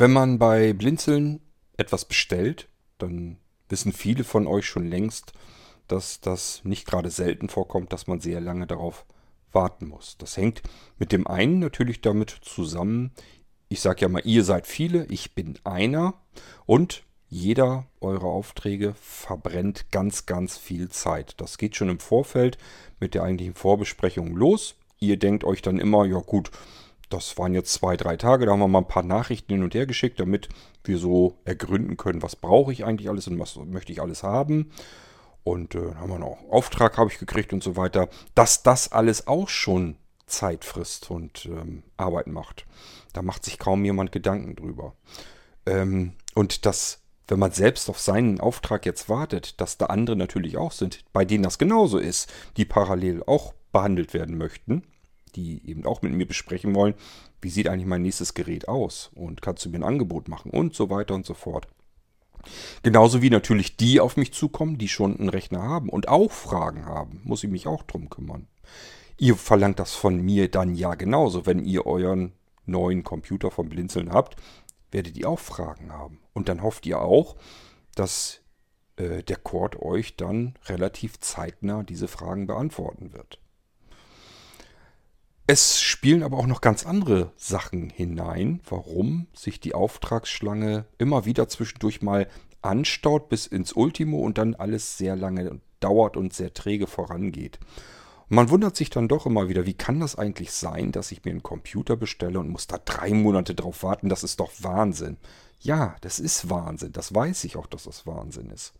Wenn man bei Blinzeln etwas bestellt, dann wissen viele von euch schon längst, dass das nicht gerade selten vorkommt, dass man sehr lange darauf warten muss. Das hängt mit dem einen natürlich damit zusammen, ich sage ja mal, ihr seid viele, ich bin einer und jeder eurer Aufträge verbrennt ganz, ganz viel Zeit. Das geht schon im Vorfeld mit der eigentlichen Vorbesprechung los. Ihr denkt euch dann immer, ja gut, das waren jetzt zwei, drei Tage, da haben wir mal ein paar Nachrichten hin und her geschickt, damit wir so ergründen können, was brauche ich eigentlich alles und was möchte ich alles haben. Und äh, haben wir noch Auftrag habe ich gekriegt und so weiter. Dass das alles auch schon Zeit frisst und ähm, Arbeit macht. Da macht sich kaum jemand Gedanken drüber. Ähm, und dass, wenn man selbst auf seinen Auftrag jetzt wartet, dass da andere natürlich auch sind, bei denen das genauso ist, die parallel auch behandelt werden möchten, die eben auch mit mir besprechen wollen, wie sieht eigentlich mein nächstes Gerät aus und kannst du mir ein Angebot machen und so weiter und so fort. Genauso wie natürlich die auf mich zukommen, die schon einen Rechner haben und auch Fragen haben, muss ich mich auch drum kümmern. Ihr verlangt das von mir dann ja genauso. Wenn ihr euren neuen Computer vom Blinzeln habt, werdet ihr auch Fragen haben. Und dann hofft ihr auch, dass äh, der Cord euch dann relativ zeitnah diese Fragen beantworten wird. Es spielen aber auch noch ganz andere Sachen hinein, warum sich die Auftragsschlange immer wieder zwischendurch mal anstaut bis ins Ultimo und dann alles sehr lange dauert und sehr träge vorangeht. Man wundert sich dann doch immer wieder, wie kann das eigentlich sein, dass ich mir einen Computer bestelle und muss da drei Monate drauf warten? Das ist doch Wahnsinn. Ja, das ist Wahnsinn. Das weiß ich auch, dass das Wahnsinn ist.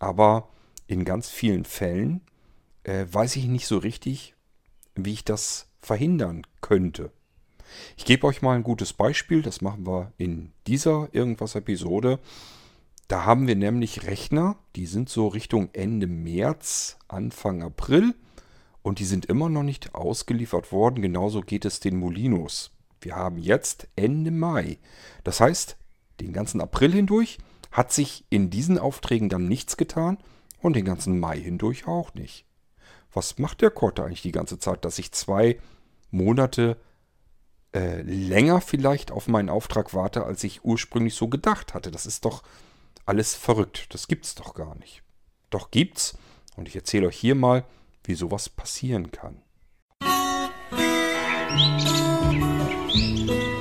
Aber in ganz vielen Fällen äh, weiß ich nicht so richtig, wie ich das verhindern könnte. Ich gebe euch mal ein gutes Beispiel. Das machen wir in dieser Irgendwas-Episode. Da haben wir nämlich Rechner, die sind so Richtung Ende März, Anfang April und die sind immer noch nicht ausgeliefert worden. Genauso geht es den Molinos. Wir haben jetzt Ende Mai. Das heißt, den ganzen April hindurch hat sich in diesen Aufträgen dann nichts getan und den ganzen Mai hindurch auch nicht. Was macht der Korte eigentlich die ganze Zeit, dass ich zwei Monate äh, länger vielleicht auf meinen Auftrag warte, als ich ursprünglich so gedacht hatte? Das ist doch alles verrückt. Das gibt's doch gar nicht. Doch gibt's. Und ich erzähle euch hier mal, wie sowas passieren kann. Ich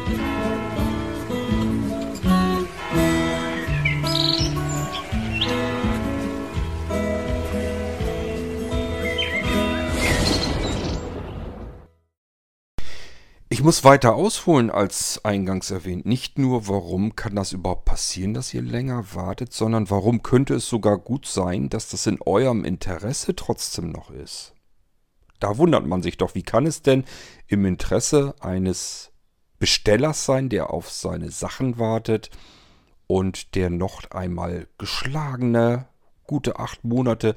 muss weiter ausholen als eingangs erwähnt. Nicht nur, warum kann das überhaupt passieren, dass ihr länger wartet, sondern warum könnte es sogar gut sein, dass das in eurem Interesse trotzdem noch ist. Da wundert man sich doch, wie kann es denn im Interesse eines Bestellers sein, der auf seine Sachen wartet und der noch einmal geschlagene, gute acht Monate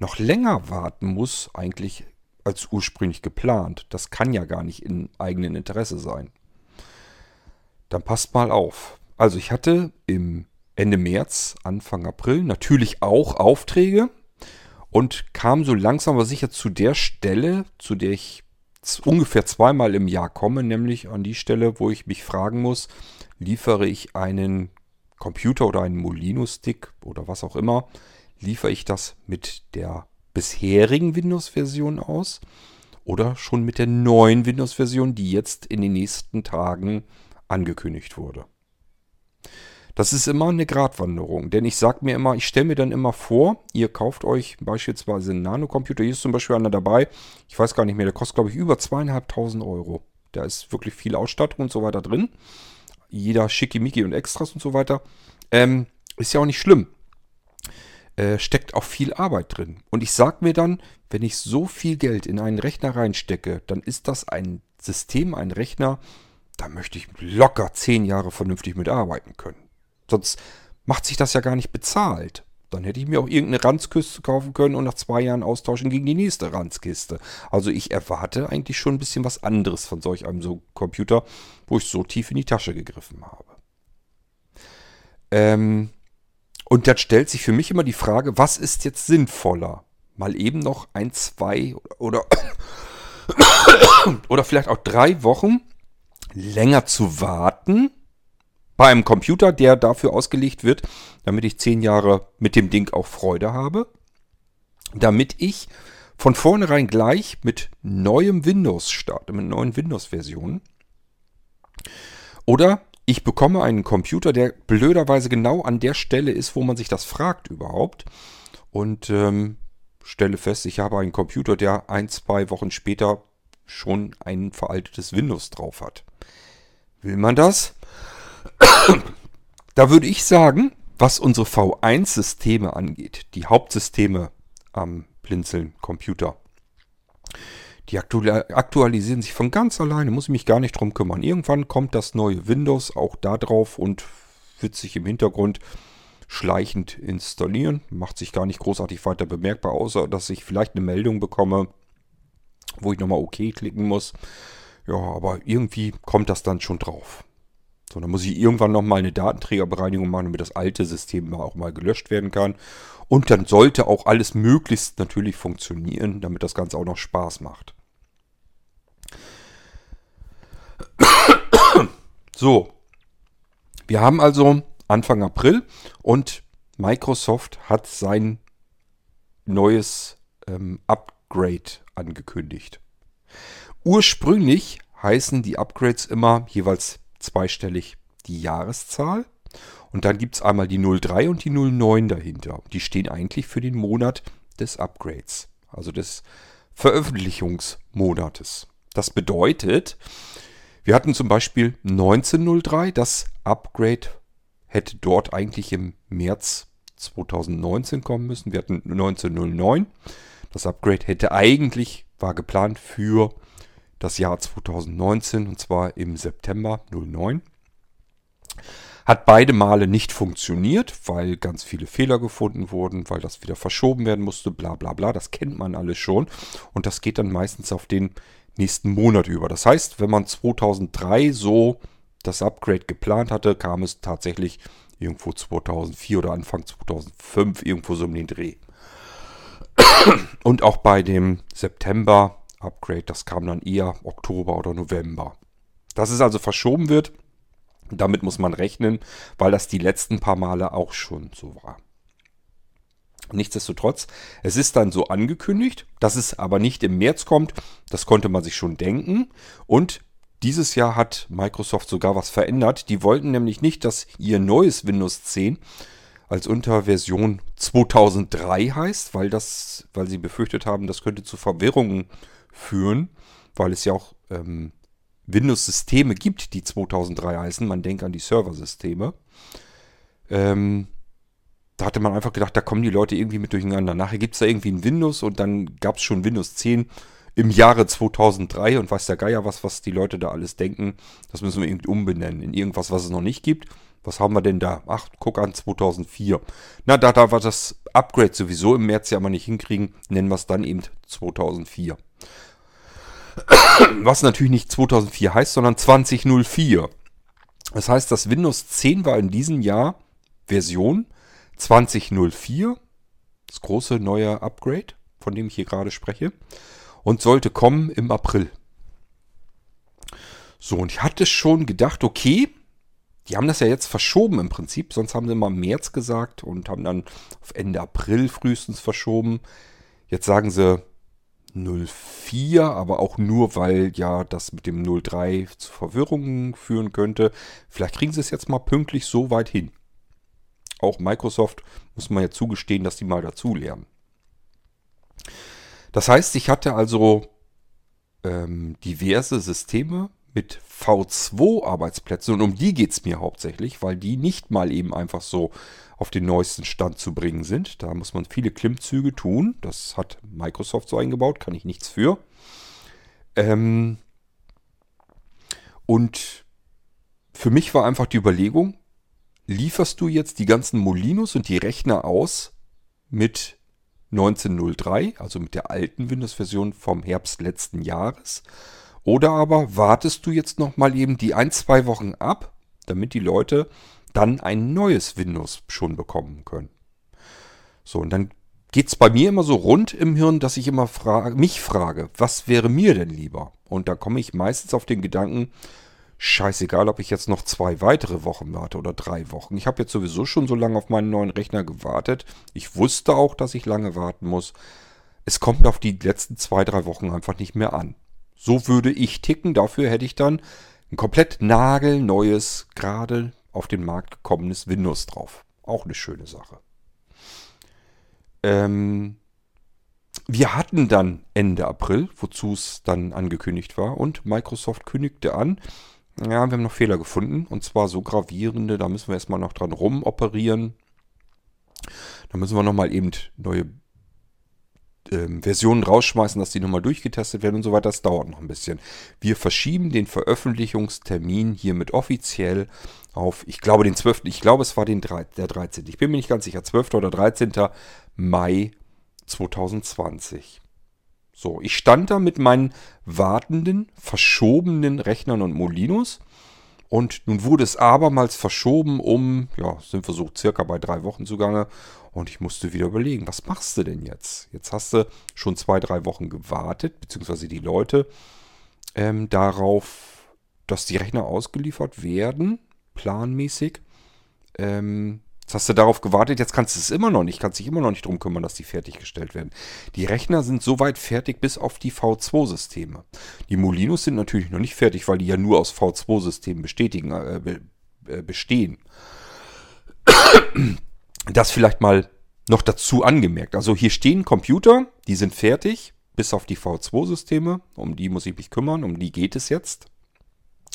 noch länger warten muss, eigentlich als ursprünglich geplant. Das kann ja gar nicht in eigenen Interesse sein. Dann passt mal auf. Also ich hatte im Ende März, Anfang April natürlich auch Aufträge und kam so langsam aber sicher zu der Stelle, zu der ich ungefähr zweimal im Jahr komme, nämlich an die Stelle, wo ich mich fragen muss, liefere ich einen Computer oder einen Molino-Stick oder was auch immer, liefere ich das mit der bisherigen Windows-Version aus oder schon mit der neuen Windows-Version, die jetzt in den nächsten Tagen angekündigt wurde. Das ist immer eine Gratwanderung, denn ich sage mir immer, ich stelle mir dann immer vor, ihr kauft euch beispielsweise einen Nanocomputer, hier ist zum Beispiel einer dabei, ich weiß gar nicht mehr, der kostet glaube ich über zweieinhalbtausend Euro. Da ist wirklich viel Ausstattung und so weiter drin. Jeder Schickimicki und Extras und so weiter. Ähm, ist ja auch nicht schlimm. Äh, steckt auch viel Arbeit drin. Und ich sage mir dann, wenn ich so viel Geld in einen Rechner reinstecke, dann ist das ein System, ein Rechner, da möchte ich locker zehn Jahre vernünftig mitarbeiten können. Sonst macht sich das ja gar nicht bezahlt. Dann hätte ich mir auch irgendeine Ranzkiste kaufen können und nach zwei Jahren austauschen gegen die nächste Ranzkiste. Also ich erwarte eigentlich schon ein bisschen was anderes von solch einem so Computer, wo ich so tief in die Tasche gegriffen habe. Ähm, und dann stellt sich für mich immer die Frage, was ist jetzt sinnvoller? Mal eben noch ein, zwei oder, oder vielleicht auch drei Wochen länger zu warten, Bei einem Computer, der dafür ausgelegt wird, damit ich zehn Jahre mit dem Ding auch Freude habe. Damit ich von vornherein gleich mit neuem Windows starte, mit neuen Windows-Versionen. Oder ich bekomme einen Computer, der blöderweise genau an der Stelle ist, wo man sich das fragt überhaupt. Und ähm, stelle fest, ich habe einen Computer, der ein, zwei Wochen später schon ein veraltetes Windows drauf hat. Will man das? da würde ich sagen, was unsere V1-Systeme angeht, die Hauptsysteme am Blinzeln-Computer, die aktualisieren sich von ganz alleine, muss ich mich gar nicht drum kümmern. Irgendwann kommt das neue Windows auch da drauf und wird sich im Hintergrund schleichend installieren. Macht sich gar nicht großartig weiter bemerkbar, außer dass ich vielleicht eine Meldung bekomme, wo ich nochmal OK klicken muss. Ja, aber irgendwie kommt das dann schon drauf. So, dann muss ich irgendwann nochmal eine Datenträgerbereinigung machen, damit das alte System auch mal gelöscht werden kann. Und dann sollte auch alles möglichst natürlich funktionieren, damit das Ganze auch noch Spaß macht. So, wir haben also Anfang April und Microsoft hat sein neues ähm, Upgrade angekündigt. Ursprünglich heißen die Upgrades immer jeweils zweistellig die Jahreszahl. Und dann gibt es einmal die 03 und die 09 dahinter. Die stehen eigentlich für den Monat des Upgrades, also des Veröffentlichungsmonates. Das bedeutet, wir hatten zum Beispiel 1903, das Upgrade hätte dort eigentlich im März 2019 kommen müssen. Wir hatten 1909. Das Upgrade hätte eigentlich, war geplant für das Jahr 2019 und zwar im September 09. Hat beide Male nicht funktioniert, weil ganz viele Fehler gefunden wurden, weil das wieder verschoben werden musste, bla bla bla. Das kennt man alles schon. Und das geht dann meistens auf den nächsten Monat über. Das heißt, wenn man 2003 so das Upgrade geplant hatte, kam es tatsächlich irgendwo 2004 oder Anfang 2005 irgendwo so um den Dreh. Und auch bei dem September Upgrade. Das kam dann eher Oktober oder November. Dass es also verschoben wird, damit muss man rechnen, weil das die letzten paar Male auch schon so war. Nichtsdestotrotz, es ist dann so angekündigt, dass es aber nicht im März kommt, das konnte man sich schon denken. Und dieses Jahr hat Microsoft sogar was verändert. Die wollten nämlich nicht, dass ihr neues Windows 10 als Unterversion 2003 heißt, weil das, weil sie befürchtet haben, das könnte zu Verwirrungen führen, weil es ja auch ähm, Windows-Systeme gibt, die 2003 heißen. Man denkt an die Serversysteme. Ähm, da hatte man einfach gedacht, da kommen die Leute irgendwie mit durcheinander. Nachher gibt es da irgendwie ein Windows und dann gab es schon Windows 10 im Jahre 2003 und weiß der Geier was, was die Leute da alles denken. Das müssen wir irgendwie umbenennen in irgendwas, was es noch nicht gibt. Was haben wir denn da? Ach, guck an, 2004. Na, da, da wir das Upgrade sowieso im März ja mal nicht hinkriegen, nennen wir es dann eben 2004. Was natürlich nicht 2004 heißt, sondern 2004. Das heißt, das Windows 10 war in diesem Jahr Version 2004. Das große neue Upgrade, von dem ich hier gerade spreche. Und sollte kommen im April. So, und ich hatte schon gedacht, okay, die haben das ja jetzt verschoben im Prinzip. Sonst haben sie mal März gesagt und haben dann auf Ende April frühestens verschoben. Jetzt sagen sie 04, aber auch nur, weil ja das mit dem 03 zu Verwirrungen führen könnte. Vielleicht kriegen sie es jetzt mal pünktlich so weit hin. Auch Microsoft muss man ja zugestehen, dass die mal dazu lernen. Das heißt, ich hatte also ähm, diverse Systeme mit V2-Arbeitsplätzen und um die geht es mir hauptsächlich, weil die nicht mal eben einfach so auf den neuesten Stand zu bringen sind. Da muss man viele Klimmzüge tun. Das hat Microsoft so eingebaut, kann ich nichts für. Ähm und für mich war einfach die Überlegung, lieferst du jetzt die ganzen Molinos und die Rechner aus mit 1903, also mit der alten Windows-Version vom Herbst letzten Jahres, oder aber wartest du jetzt noch mal eben die ein, zwei Wochen ab, damit die Leute dann ein neues Windows schon bekommen können. So, und dann geht es bei mir immer so rund im Hirn, dass ich immer frage, mich frage, was wäre mir denn lieber? Und da komme ich meistens auf den Gedanken, scheißegal, ob ich jetzt noch zwei weitere Wochen warte oder drei Wochen. Ich habe jetzt sowieso schon so lange auf meinen neuen Rechner gewartet. Ich wusste auch, dass ich lange warten muss. Es kommt auf die letzten zwei, drei Wochen einfach nicht mehr an. So würde ich ticken. Dafür hätte ich dann ein komplett nagelneues, gerade auf den Markt gekommenes Windows drauf. Auch eine schöne Sache. Ähm, wir hatten dann Ende April, wozu es dann angekündigt war, und Microsoft kündigte an, ja, wir haben noch Fehler gefunden, und zwar so gravierende, da müssen wir erstmal noch dran rumoperieren. Da müssen wir nochmal eben neue ähm, Versionen rausschmeißen, dass die nochmal durchgetestet werden und so weiter. Das dauert noch ein bisschen. Wir verschieben den Veröffentlichungstermin hiermit offiziell auf, ich glaube, den 12., ich glaube, es war den 3, der 13. Ich bin mir nicht ganz sicher, 12. oder 13. Mai 2020. So, ich stand da mit meinen wartenden, verschobenen Rechnern und Molinos. Und nun wurde es abermals verschoben um, ja, sind wir so circa bei drei Wochen zugange. Und ich musste wieder überlegen, was machst du denn jetzt? Jetzt hast du schon zwei, drei Wochen gewartet, beziehungsweise die Leute, ähm, darauf, dass die Rechner ausgeliefert werden planmäßig. Ähm, jetzt hast du darauf gewartet, jetzt kannst du es immer noch nicht, kannst dich immer noch nicht darum kümmern, dass die fertiggestellt werden. Die Rechner sind soweit fertig bis auf die V2-Systeme. Die Molinos sind natürlich noch nicht fertig, weil die ja nur aus V2-Systemen bestätigen, äh, äh, bestehen. Das vielleicht mal noch dazu angemerkt. Also hier stehen Computer, die sind fertig, bis auf die V2-Systeme. Um die muss ich mich kümmern, um die geht es jetzt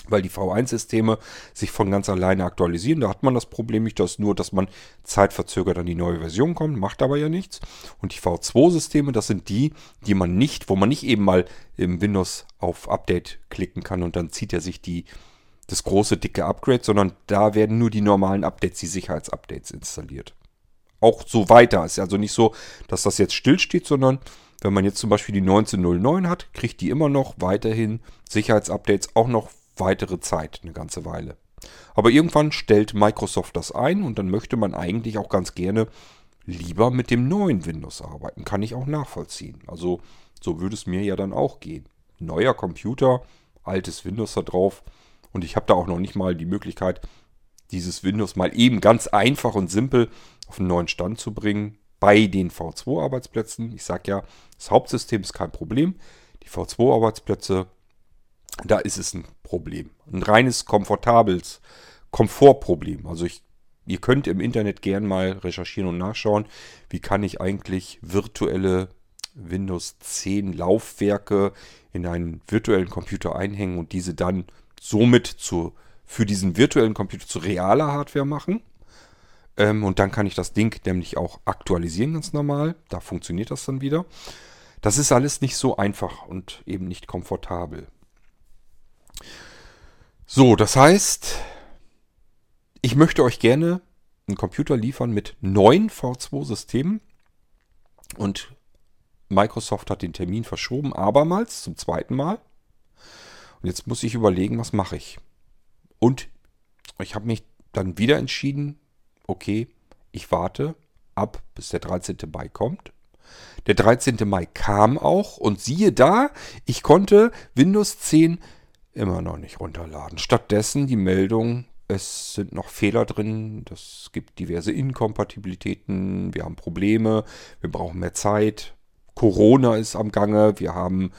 weil die V1-Systeme sich von ganz alleine aktualisieren. Da hat man das Problem nicht, dass nur, dass man zeitverzögert an die neue Version kommt, macht aber ja nichts. Und die V2-Systeme, das sind die, die man nicht, wo man nicht eben mal im Windows auf Update klicken kann und dann zieht er sich die, das große dicke Upgrade, sondern da werden nur die normalen Updates, die Sicherheitsupdates installiert. Auch so weiter. Ist also nicht so, dass das jetzt stillsteht, sondern wenn man jetzt zum Beispiel die 1909 hat, kriegt die immer noch weiterhin Sicherheitsupdates auch noch weitere Zeit, eine ganze Weile. Aber irgendwann stellt Microsoft das ein und dann möchte man eigentlich auch ganz gerne lieber mit dem neuen Windows arbeiten. Kann ich auch nachvollziehen. Also so würde es mir ja dann auch gehen. Neuer Computer, altes Windows da drauf und ich habe da auch noch nicht mal die Möglichkeit, dieses Windows mal eben ganz einfach und simpel auf einen neuen Stand zu bringen bei den V2-Arbeitsplätzen. Ich sage ja, das Hauptsystem ist kein Problem. Die V2-Arbeitsplätze da ist es ein Problem. Ein reines komfortables Komfortproblem. Also ich, ihr könnt im Internet gern mal recherchieren und nachschauen, wie kann ich eigentlich virtuelle Windows 10 Laufwerke in einen virtuellen Computer einhängen und diese dann somit zu, für diesen virtuellen Computer zu realer Hardware machen. Ähm, und dann kann ich das Ding nämlich auch aktualisieren ganz normal. Da funktioniert das dann wieder. Das ist alles nicht so einfach und eben nicht komfortabel. So, das heißt, ich möchte euch gerne einen Computer liefern mit neun V2-Systemen und Microsoft hat den Termin verschoben, abermals zum zweiten Mal. Und jetzt muss ich überlegen, was mache ich. Und ich habe mich dann wieder entschieden, okay, ich warte ab, bis der 13. Mai kommt. Der 13. Mai kam auch und siehe da, ich konnte Windows 10 immer noch nicht runterladen. Stattdessen die Meldung, es sind noch Fehler drin, es gibt diverse Inkompatibilitäten, wir haben Probleme, wir brauchen mehr Zeit, Corona ist am Gange, wir haben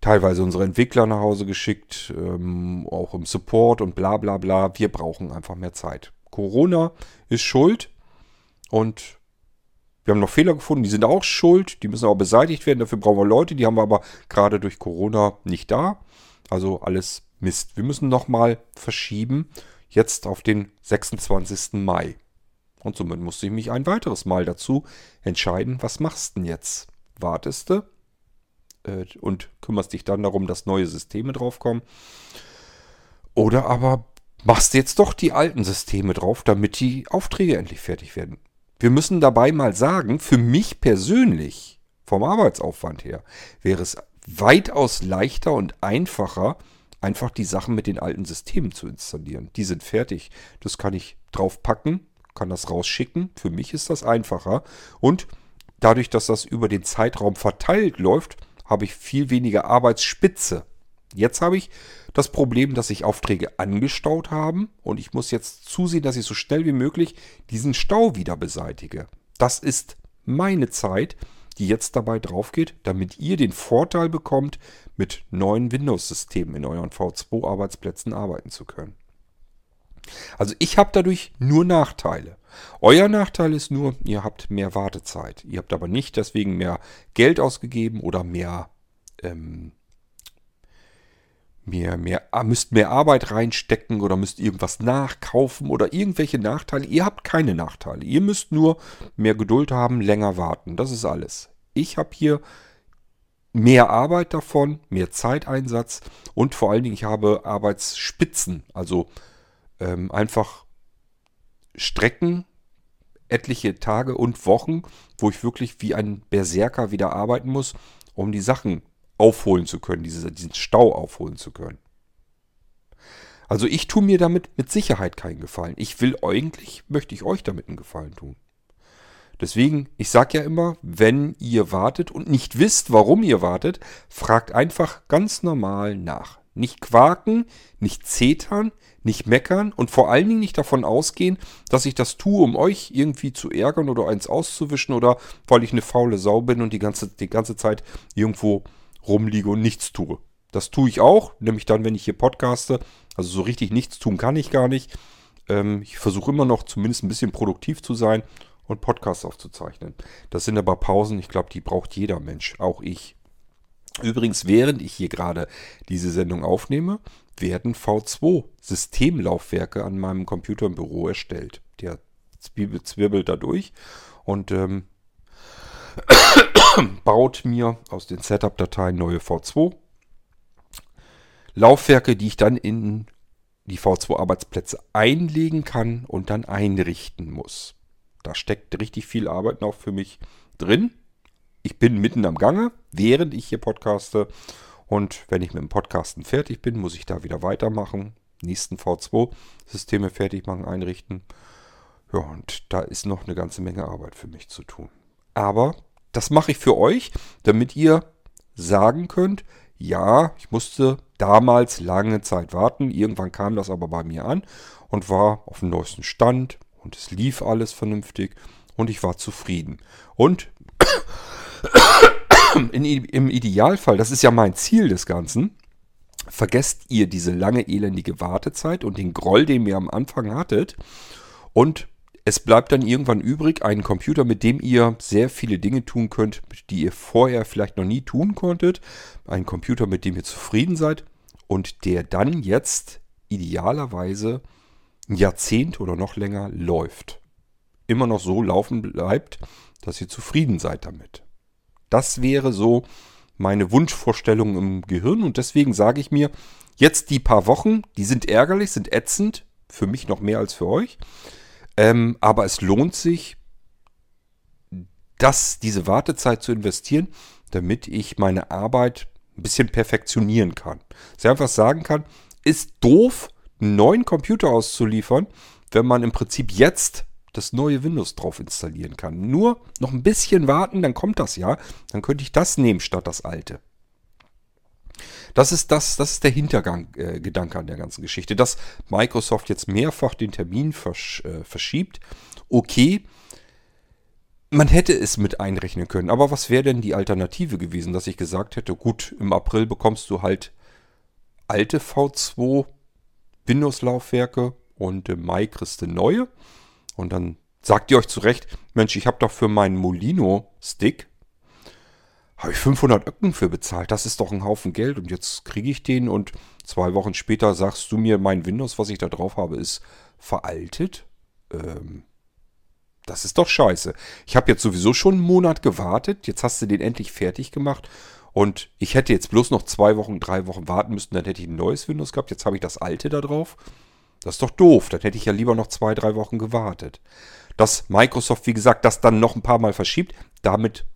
teilweise unsere Entwickler nach Hause geschickt, ähm, auch im Support und bla bla bla, wir brauchen einfach mehr Zeit. Corona ist schuld und wir haben noch Fehler gefunden, die sind auch schuld, die müssen auch beseitigt werden, dafür brauchen wir Leute, die haben wir aber gerade durch Corona nicht da. Also alles Mist. Wir müssen nochmal verschieben, jetzt auf den 26. Mai. Und somit musste ich mich ein weiteres Mal dazu entscheiden, was machst du denn jetzt? Wartest du äh, und kümmerst dich dann darum, dass neue Systeme draufkommen? Oder aber machst du jetzt doch die alten Systeme drauf, damit die Aufträge endlich fertig werden? Wir müssen dabei mal sagen, für mich persönlich, vom Arbeitsaufwand her, wäre es weitaus leichter und einfacher, einfach die Sachen mit den alten Systemen zu installieren. Die sind fertig. Das kann ich draufpacken, kann das rausschicken. Für mich ist das einfacher. Und dadurch, dass das über den Zeitraum verteilt läuft, habe ich viel weniger Arbeitsspitze. Jetzt habe ich das Problem, dass sich Aufträge angestaut haben und ich muss jetzt zusehen, dass ich so schnell wie möglich diesen Stau wieder beseitige. Das ist meine Zeit, die jetzt dabei drauf geht, damit ihr den Vorteil bekommt, mit neuen Windows-Systemen in euren V2-Arbeitsplätzen arbeiten zu können. Also ich habe dadurch nur Nachteile. Euer Nachteil ist nur, ihr habt mehr Wartezeit. Ihr habt aber nicht deswegen mehr Geld ausgegeben oder mehr, ähm, mehr, mehr, ah, müsst mehr Arbeit reinstecken oder müsst irgendwas nachkaufen oder irgendwelche Nachteile. Ihr habt keine Nachteile. Ihr müsst nur mehr Geduld haben, länger warten. Das ist alles. Ich habe hier mehr Arbeit davon, mehr Zeiteinsatz und vor allen Dingen ich habe Arbeitsspitzen, also ähm, einfach Strecken, etliche Tage und Wochen, wo ich wirklich wie ein Berserker wieder arbeiten muss, um die Sachen aufholen zu können, diese, diesen Stau aufholen zu können. Also ich tue mir damit mit Sicherheit keinen Gefallen. Ich will eigentlich, möchte ich euch damit einen Gefallen tun. Deswegen, ich sage ja immer, wenn ihr wartet und nicht wisst, warum ihr wartet, fragt einfach ganz normal nach. Nicht quaken, nicht zetern, nicht meckern und vor allen Dingen nicht davon ausgehen, dass ich das tue, um euch irgendwie zu ärgern oder eins auszuwischen oder weil ich eine faule Sau bin und die ganze, die ganze Zeit irgendwo rumliege und nichts tue. Das tue ich auch, nämlich dann, wenn ich hier podcaste. Also so richtig nichts tun kann ich gar nicht. Ähm, ich versuche immer noch zumindest ein bisschen produktiv zu sein und Podcasts aufzuzeichnen. Das sind aber Pausen, ich glaube, die braucht jeder Mensch, auch ich. Übrigens, während ich hier gerade diese Sendung aufnehme, werden V2-Systemlaufwerke an meinem Computer im Büro erstellt. Der zwirbelt da durch und ähm, baut mir aus den Setup-Dateien neue V2 Laufwerke, die ich dann in die V2-Arbeitsplätze einlegen kann und dann einrichten muss. Da steckt richtig viel Arbeit noch für mich drin. Ich bin mitten am Gange, während ich hier podcaste. Und wenn ich mit dem Podcasten fertig bin, muss ich da wieder weitermachen. Nächsten V2-Systeme fertig machen, einrichten. Ja, und da ist noch eine ganze Menge Arbeit für mich zu tun. Aber das mache ich für euch, damit ihr sagen könnt, ja, ich musste damals lange Zeit warten. Irgendwann kam das aber bei mir an und war auf dem neuesten Stand und es lief alles vernünftig und ich war zufrieden. Und in, im Idealfall, das ist ja mein Ziel des Ganzen, vergesst ihr diese lange elendige Wartezeit und den Groll, den ihr am Anfang hattet und es bleibt dann irgendwann übrig ein Computer, mit dem ihr sehr viele Dinge tun könnt, die ihr vorher vielleicht noch nie tun konntet. Ein Computer, mit dem ihr zufrieden seid und der dann jetzt idealerweise ein Jahrzehnt oder noch länger läuft. Immer noch so laufen bleibt, dass ihr zufrieden seid damit. Das wäre so meine Wunschvorstellung im Gehirn und deswegen sage ich mir, jetzt die paar Wochen, die sind ärgerlich, sind ätzend, für mich noch mehr als für euch. Ähm, aber es lohnt sich, das, diese Wartezeit zu investieren, damit ich meine Arbeit ein bisschen perfektionieren kann. Ich einfach sagen kann, ist doof, einen neuen Computer auszuliefern, wenn man im Prinzip jetzt das neue Windows drauf installieren kann. Nur noch ein bisschen warten, dann kommt das ja. Dann könnte ich das nehmen statt das alte. Das ist das, das ist der Hintergedanke äh, an der ganzen Geschichte. Dass Microsoft jetzt mehrfach den Termin versch, äh, verschiebt, okay. Man hätte es mit einrechnen können, aber was wäre denn die Alternative gewesen, dass ich gesagt hätte, gut, im April bekommst du halt alte V2 Windows-Laufwerke und im Mai kriegst du neue. Und dann sagt ihr euch zurecht, Mensch, ich habe doch für meinen Molino-Stick habe ich 500 Öcken für bezahlt. Das ist doch ein Haufen Geld und jetzt kriege ich den und zwei Wochen später sagst du mir, mein Windows, was ich da drauf habe, ist veraltet. Ähm, das ist doch scheiße. Ich habe jetzt sowieso schon einen Monat gewartet. Jetzt hast du den endlich fertig gemacht. Und ich hätte jetzt bloß noch zwei Wochen, drei Wochen warten müssen, dann hätte ich ein neues Windows gehabt. Jetzt habe ich das alte da drauf. Das ist doch doof. Dann hätte ich ja lieber noch zwei, drei Wochen gewartet. Dass Microsoft, wie gesagt, das dann noch ein paar Mal verschiebt, damit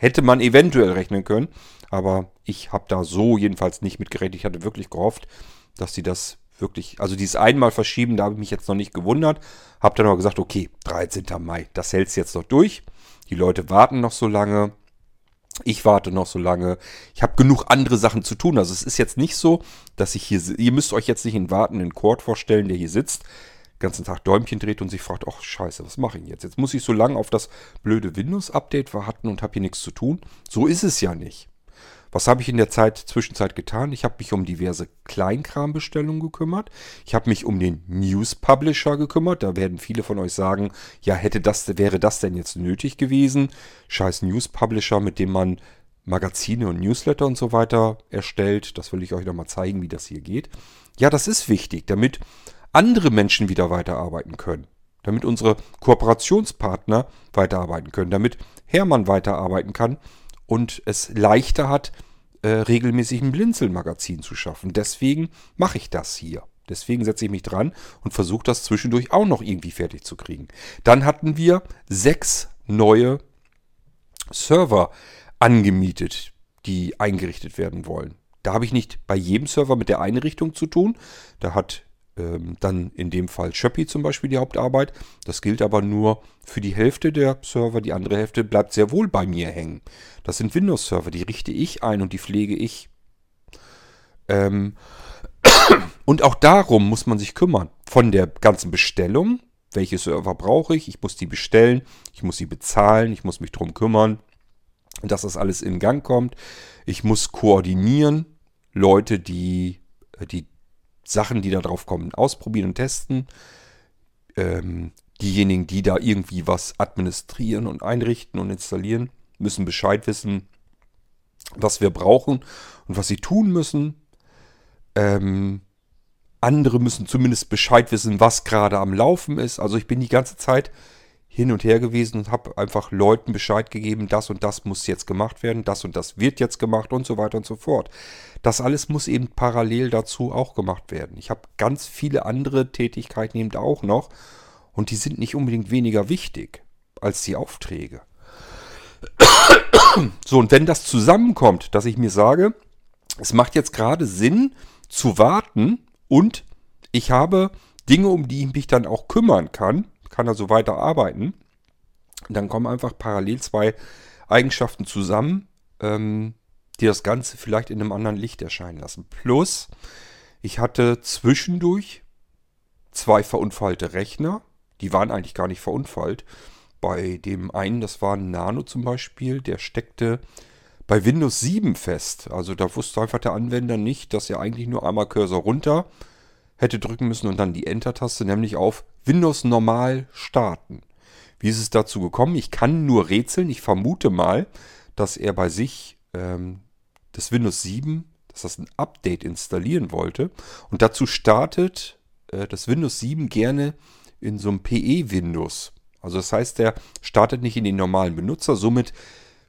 hätte man eventuell rechnen können. Aber ich habe da so jedenfalls nicht mit gerechnet. Ich hatte wirklich gehofft, dass sie das wirklich, also dieses einmal verschieben, da habe ich mich jetzt noch nicht gewundert. Habe dann aber gesagt, okay, 13. Mai, das hält es jetzt noch durch. Die Leute warten noch so lange. Ich warte noch so lange. Ich habe genug andere Sachen zu tun. Also es ist jetzt nicht so, dass ich hier... Ihr müsst euch jetzt nicht einen wartenden Cord vorstellen, der hier sitzt, ganzen Tag Däumchen dreht und sich fragt, ach scheiße, was mache ich jetzt? Jetzt muss ich so lange auf das blöde Windows-Update warten und habe hier nichts zu tun. So ist es ja nicht. Was habe ich in der Zeit, Zwischenzeit getan? Ich habe mich um diverse Kleinkrambestellungen gekümmert. Ich habe mich um den News Publisher gekümmert. Da werden viele von euch sagen, ja, hätte das, wäre das denn jetzt nötig gewesen? Scheiß News Publisher, mit dem man Magazine und Newsletter und so weiter erstellt. Das will ich euch nochmal zeigen, wie das hier geht. Ja, das ist wichtig, damit andere Menschen wieder weiterarbeiten können. Damit unsere Kooperationspartner weiterarbeiten können. Damit Hermann weiterarbeiten kann und es leichter hat, äh, regelmäßig ein Blinzelmagazin zu schaffen. Deswegen mache ich das hier. Deswegen setze ich mich dran und versuche das zwischendurch auch noch irgendwie fertig zu kriegen. Dann hatten wir sechs neue Server angemietet, die eingerichtet werden wollen. Da habe ich nicht bei jedem Server mit der Einrichtung zu tun. Da hat ähm, dann in dem Fall Shopee zum Beispiel die Hauptarbeit. Das gilt aber nur für die Hälfte der Server. Die andere Hälfte bleibt sehr wohl bei mir hängen. Das sind Windows-Server, die richte ich ein und die pflege ich. Ähm und auch darum muss man sich kümmern. Von der ganzen Bestellung. Welche Server brauche ich? Ich muss die bestellen. Ich muss sie bezahlen. Ich muss mich darum kümmern, dass das alles in Gang kommt. Ich muss koordinieren. Leute, die die Sachen, die da drauf kommen, ausprobieren und testen. Ähm, diejenigen, die da irgendwie was administrieren und einrichten und installieren, müssen Bescheid wissen, was wir brauchen und was sie tun müssen. Ähm, andere müssen zumindest Bescheid wissen, was gerade am Laufen ist. Also ich bin die ganze Zeit hin und her gewesen und habe einfach Leuten Bescheid gegeben, das und das muss jetzt gemacht werden, das und das wird jetzt gemacht und so weiter und so fort. Das alles muss eben parallel dazu auch gemacht werden. Ich habe ganz viele andere Tätigkeiten eben auch noch und die sind nicht unbedingt weniger wichtig als die Aufträge. So, und wenn das zusammenkommt, dass ich mir sage, es macht jetzt gerade Sinn zu warten und ich habe Dinge, um die ich mich dann auch kümmern kann, kann also weiter arbeiten. Dann kommen einfach parallel zwei Eigenschaften zusammen, ähm, die das Ganze vielleicht in einem anderen Licht erscheinen lassen. Plus, ich hatte zwischendurch zwei verunfallte Rechner. Die waren eigentlich gar nicht verunfallt. Bei dem einen, das war ein Nano zum Beispiel, der steckte bei Windows 7 fest. Also da wusste einfach der Anwender nicht, dass er eigentlich nur einmal Cursor runter hätte drücken müssen und dann die Enter-Taste, nämlich auf Windows normal starten. Wie ist es dazu gekommen? Ich kann nur rätseln. Ich vermute mal, dass er bei sich ähm, das Windows 7, dass das ein Update installieren wollte. Und dazu startet äh, das Windows 7 gerne in so einem PE-Windows. Also das heißt, der startet nicht in den normalen Benutzer. Somit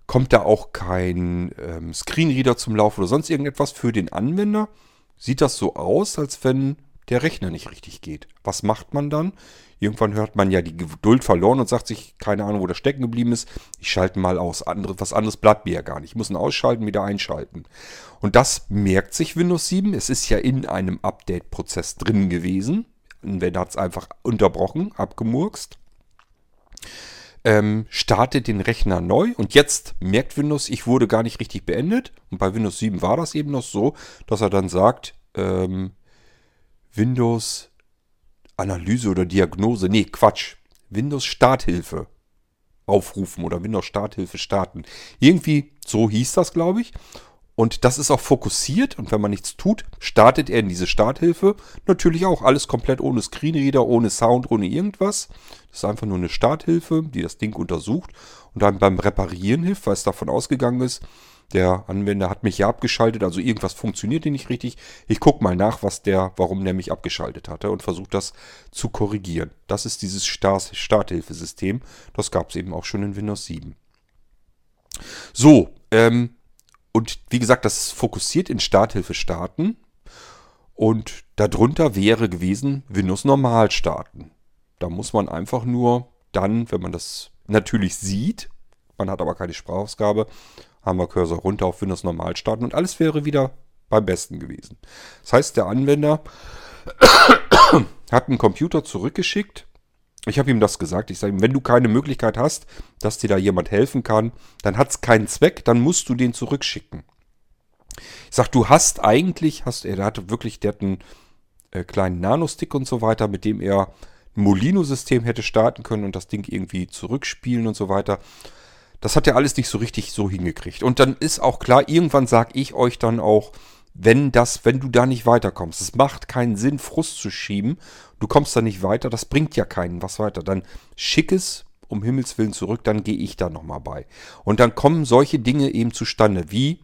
kommt da auch kein ähm, Screenreader zum Laufen oder sonst irgendetwas für den Anwender. Sieht das so aus, als wenn der Rechner nicht richtig geht. Was macht man dann? Irgendwann hört man ja die Geduld verloren und sagt sich, keine Ahnung, wo das stecken geblieben ist. Ich schalte mal aus. Andere, was anderes bleibt mir ja gar nicht. Ich muss ihn ausschalten, wieder einschalten. Und das merkt sich Windows 7. Es ist ja in einem Update-Prozess drin gewesen. Wenn hat es einfach unterbrochen, abgemurkst. Ähm, startet den Rechner neu und jetzt merkt Windows, ich wurde gar nicht richtig beendet. Und bei Windows 7 war das eben noch so, dass er dann sagt, ähm, Windows Analyse oder Diagnose, nee, Quatsch, Windows Starthilfe aufrufen oder Windows Starthilfe starten. Irgendwie so hieß das, glaube ich. Und das ist auch fokussiert und wenn man nichts tut, startet er in diese Starthilfe. Natürlich auch alles komplett ohne Screenreader, ohne Sound, ohne irgendwas. Das ist einfach nur eine Starthilfe, die das Ding untersucht und dann beim Reparieren hilft, weil es davon ausgegangen ist, der Anwender hat mich ja abgeschaltet, also irgendwas funktioniert hier nicht richtig. Ich gucke mal nach, was der, warum der mich abgeschaltet hatte und versuche das zu korrigieren. Das ist dieses Start Starthilfesystem. Das gab es eben auch schon in Windows 7. So, ähm, und wie gesagt, das ist fokussiert in Starthilfe starten. Und darunter wäre gewesen Windows normal starten. Da muss man einfach nur dann, wenn man das natürlich sieht, man hat aber keine Sprachausgabe, haben wir Cursor runter auf Windows normal starten und alles wäre wieder beim besten gewesen. Das heißt, der Anwender hat einen Computer zurückgeschickt, Ich habe ihm das gesagt. Ich sage ihm, wenn du keine Möglichkeit hast, dass dir da jemand helfen kann, dann hat es keinen Zweck, dann musst du den zurückschicken. Ich sage, du hast eigentlich, hast er, hatte wirklich, der hat einen äh, kleinen Nanostick und so weiter, mit dem er ein Molino-System hätte starten können und das Ding irgendwie zurückspielen und so weiter. Das hat er alles nicht so richtig so hingekriegt. Und dann ist auch klar, irgendwann sage ich euch dann auch, wenn das, wenn du da nicht weiterkommst, es macht keinen Sinn, Frust zu schieben, du kommst da nicht weiter, das bringt ja keinen was weiter. Dann schick es um Himmels Willen zurück, dann gehe ich da nochmal bei. Und dann kommen solche Dinge eben zustande, wie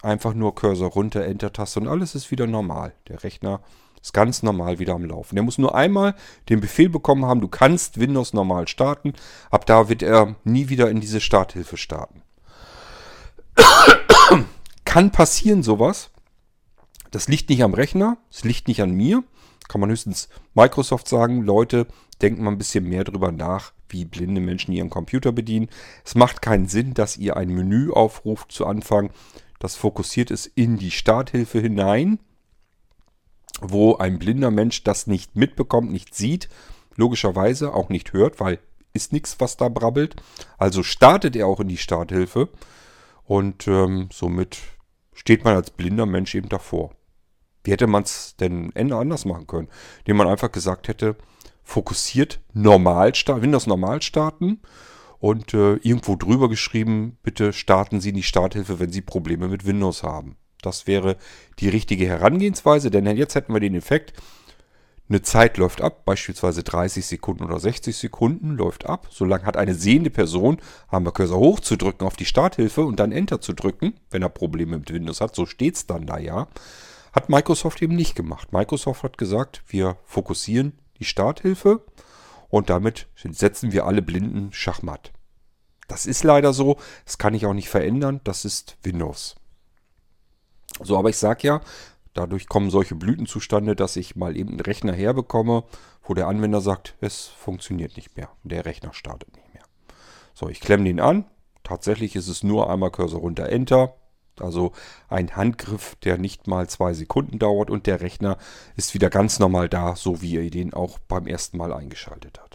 einfach nur Cursor runter, Enter-Taste und alles ist wieder normal. Der Rechner ist ganz normal wieder am Laufen. Der muss nur einmal den Befehl bekommen haben, du kannst Windows normal starten. Ab da wird er nie wieder in diese Starthilfe starten. Kann passieren sowas. Das liegt nicht am Rechner, es liegt nicht an mir. Kann man höchstens Microsoft sagen, Leute, denken mal ein bisschen mehr drüber nach, wie blinde Menschen ihren Computer bedienen. Es macht keinen Sinn, dass ihr ein Menü aufruft zu Anfang, das fokussiert ist in die Starthilfe hinein wo ein blinder Mensch das nicht mitbekommt, nicht sieht, logischerweise auch nicht hört, weil ist nichts, was da brabbelt. Also startet er auch in die Starthilfe und ähm, somit steht man als blinder Mensch eben davor. Wie hätte man es denn anders machen können? Indem man einfach gesagt hätte, fokussiert normal, Windows normal starten und äh, irgendwo drüber geschrieben, bitte starten Sie die Starthilfe, wenn Sie Probleme mit Windows haben. Das wäre die richtige Herangehensweise, denn jetzt hätten wir den Effekt, eine Zeit läuft ab, beispielsweise 30 Sekunden oder 60 Sekunden läuft ab. Solange hat eine sehende Person, haben wir Cursor hochzudrücken auf die Starthilfe und dann Enter zu drücken, wenn er Probleme mit Windows hat. So steht es dann da ja. Hat Microsoft eben nicht gemacht. Microsoft hat gesagt, wir fokussieren die Starthilfe und damit setzen wir alle Blinden schachmatt. Das ist leider so, das kann ich auch nicht verändern, das ist Windows. So, aber ich sage ja, dadurch kommen solche Blüten zustande, dass ich mal eben einen Rechner herbekomme, wo der Anwender sagt, es funktioniert nicht mehr. Der Rechner startet nicht mehr. So, ich klemme den an. Tatsächlich ist es nur einmal Cursor runter Enter. Also ein Handgriff, der nicht mal zwei Sekunden dauert und der Rechner ist wieder ganz normal da, so wie ihr den auch beim ersten Mal eingeschaltet habt.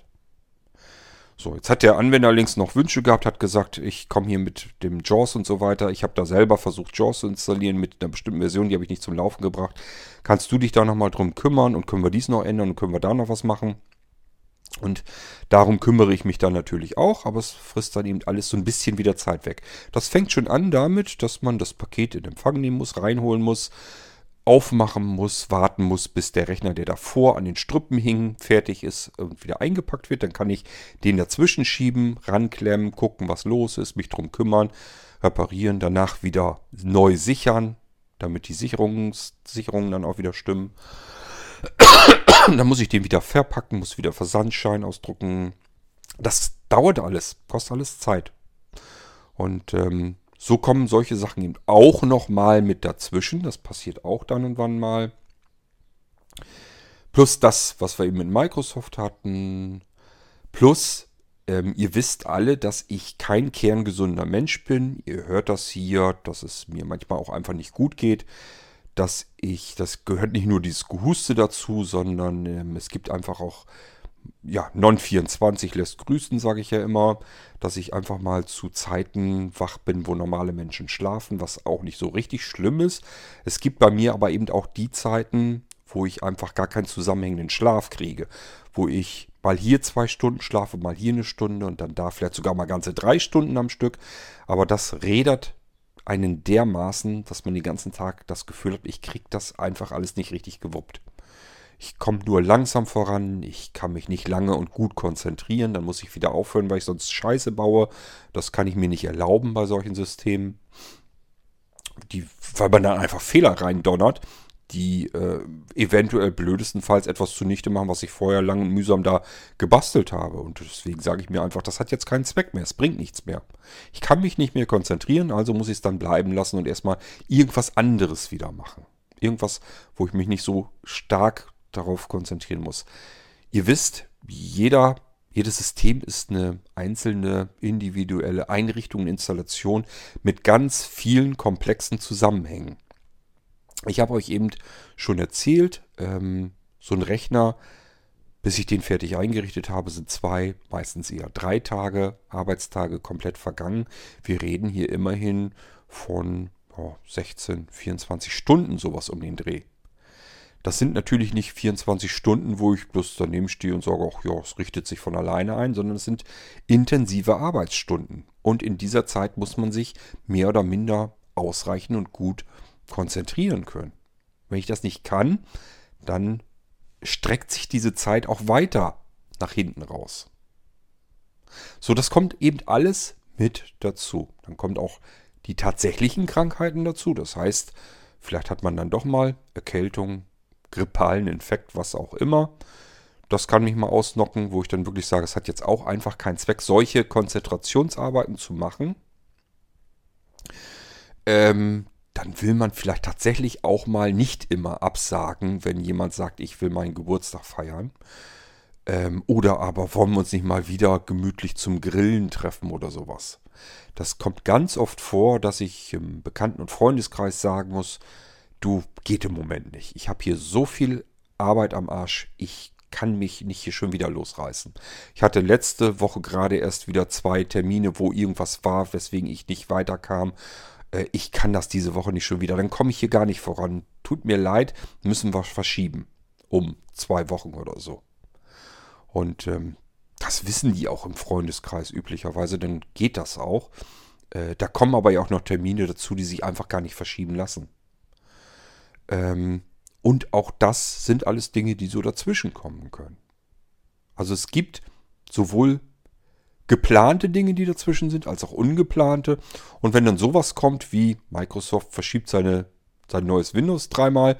So, jetzt hat der Anwender links noch Wünsche gehabt, hat gesagt, ich komme hier mit dem JAWS und so weiter. Ich habe da selber versucht, JAWS zu installieren mit einer bestimmten Version, die habe ich nicht zum Laufen gebracht. Kannst du dich da nochmal drum kümmern und können wir dies noch ändern und können wir da noch was machen? Und darum kümmere ich mich dann natürlich auch, aber es frisst dann eben alles so ein bisschen wieder Zeit weg. Das fängt schon an damit, dass man das Paket in Empfang nehmen muss, reinholen muss, aufmachen muss, warten muss, bis der Rechner, der davor an den Strüppen hing, fertig ist und wieder eingepackt wird. Dann kann ich den dazwischen schieben, ranklemmen, gucken, was los ist, mich drum kümmern, reparieren, danach wieder neu sichern, damit die Sicherungs Sicherungen dann auch wieder stimmen. dann muss ich den wieder verpacken, muss wieder Versandschein ausdrucken. Das dauert alles, kostet alles Zeit. Und ähm, so kommen solche Sachen eben auch nochmal mit dazwischen. Das passiert auch dann und wann mal. Plus das, was wir eben mit Microsoft hatten. Plus, ähm, ihr wisst alle, dass ich kein kerngesunder Mensch bin. Ihr hört das hier, dass es mir manchmal auch einfach nicht gut geht. Dass ich, das gehört nicht nur dieses Gehuste dazu, sondern ähm, es gibt einfach auch ja, Non-24 lässt grüßen, sage ich ja immer, dass ich einfach mal zu Zeiten wach bin, wo normale Menschen schlafen, was auch nicht so richtig schlimm ist. Es gibt bei mir aber eben auch die Zeiten, wo ich einfach gar keinen zusammenhängenden Schlaf kriege, wo ich mal hier zwei Stunden schlafe, mal hier eine Stunde und dann da vielleicht sogar mal ganze drei Stunden am Stück. Aber das rädert einen dermaßen, dass man den ganzen Tag das Gefühl hat, ich kriege das einfach alles nicht richtig gewuppt. Ich komme nur langsam voran, ich kann mich nicht lange und gut konzentrieren, dann muss ich wieder aufhören, weil ich sonst Scheiße baue. Das kann ich mir nicht erlauben bei solchen Systemen. Die, weil man dann einfach Fehler reindonnert, die äh, eventuell blödestenfalls etwas zunichte machen, was ich vorher lang und mühsam da gebastelt habe. Und deswegen sage ich mir einfach, das hat jetzt keinen Zweck mehr, es bringt nichts mehr. Ich kann mich nicht mehr konzentrieren, also muss ich es dann bleiben lassen und erstmal irgendwas anderes wieder machen. Irgendwas, wo ich mich nicht so stark darauf konzentrieren muss. Ihr wisst, jeder, jedes System ist eine einzelne individuelle Einrichtung, Installation mit ganz vielen komplexen Zusammenhängen. Ich habe euch eben schon erzählt, ähm, so ein Rechner Bis ich den fertig eingerichtet habe, sind zwei, meistens eher drei Tage, Arbeitstage komplett vergangen. Wir reden hier immerhin von oh, 16, 24 Stunden sowas um den Dreh. Das sind natürlich nicht 24 Stunden, wo ich bloß daneben stehe und sage, ach ja, es richtet sich von alleine ein, sondern es sind intensive Arbeitsstunden. Und in dieser Zeit muss man sich mehr oder minder ausreichend und gut konzentrieren können. Wenn ich das nicht kann, dann streckt sich diese Zeit auch weiter nach hinten raus. So, das kommt eben alles mit dazu. Dann kommt auch die tatsächlichen Krankheiten dazu. Das heißt, vielleicht hat man dann doch mal Erkältung, grippalen Infekt, was auch immer. Das kann mich mal ausnocken, wo ich dann wirklich sage, es hat jetzt auch einfach keinen Zweck, solche Konzentrationsarbeiten zu machen. Ähm, dann will man vielleicht tatsächlich auch mal nicht immer absagen, wenn jemand sagt, ich will meinen Geburtstag feiern. Ähm, oder aber wollen wir uns nicht mal wieder gemütlich zum Grillen treffen oder sowas. Das kommt ganz oft vor, dass ich im Bekannten- und Freundeskreis sagen muss, du geht im Moment nicht. Ich habe hier so viel Arbeit am Arsch, ich kann mich nicht hier schon wieder losreißen. Ich hatte letzte Woche gerade erst wieder zwei Termine, wo irgendwas war, weswegen ich nicht weiterkam äh, ich kann das diese Woche nicht schon wieder, dann komme ich hier gar nicht voran. Tut mir leid, müssen wir verschieben. Um zwei Wochen oder so. Und ähm, das wissen die auch im Freundeskreis üblicherweise, dann geht das auch. Äh, da kommen aber ja auch noch Termine dazu, die sich einfach gar nicht verschieben lassen. Ähm, und auch das sind alles Dinge, die so dazwischen kommen können. Also es gibt sowohl geplante Dinge, die dazwischen sind, als auch ungeplante. Und wenn dann sowas kommt wie Microsoft verschiebt seine, sein neues Windows dreimal,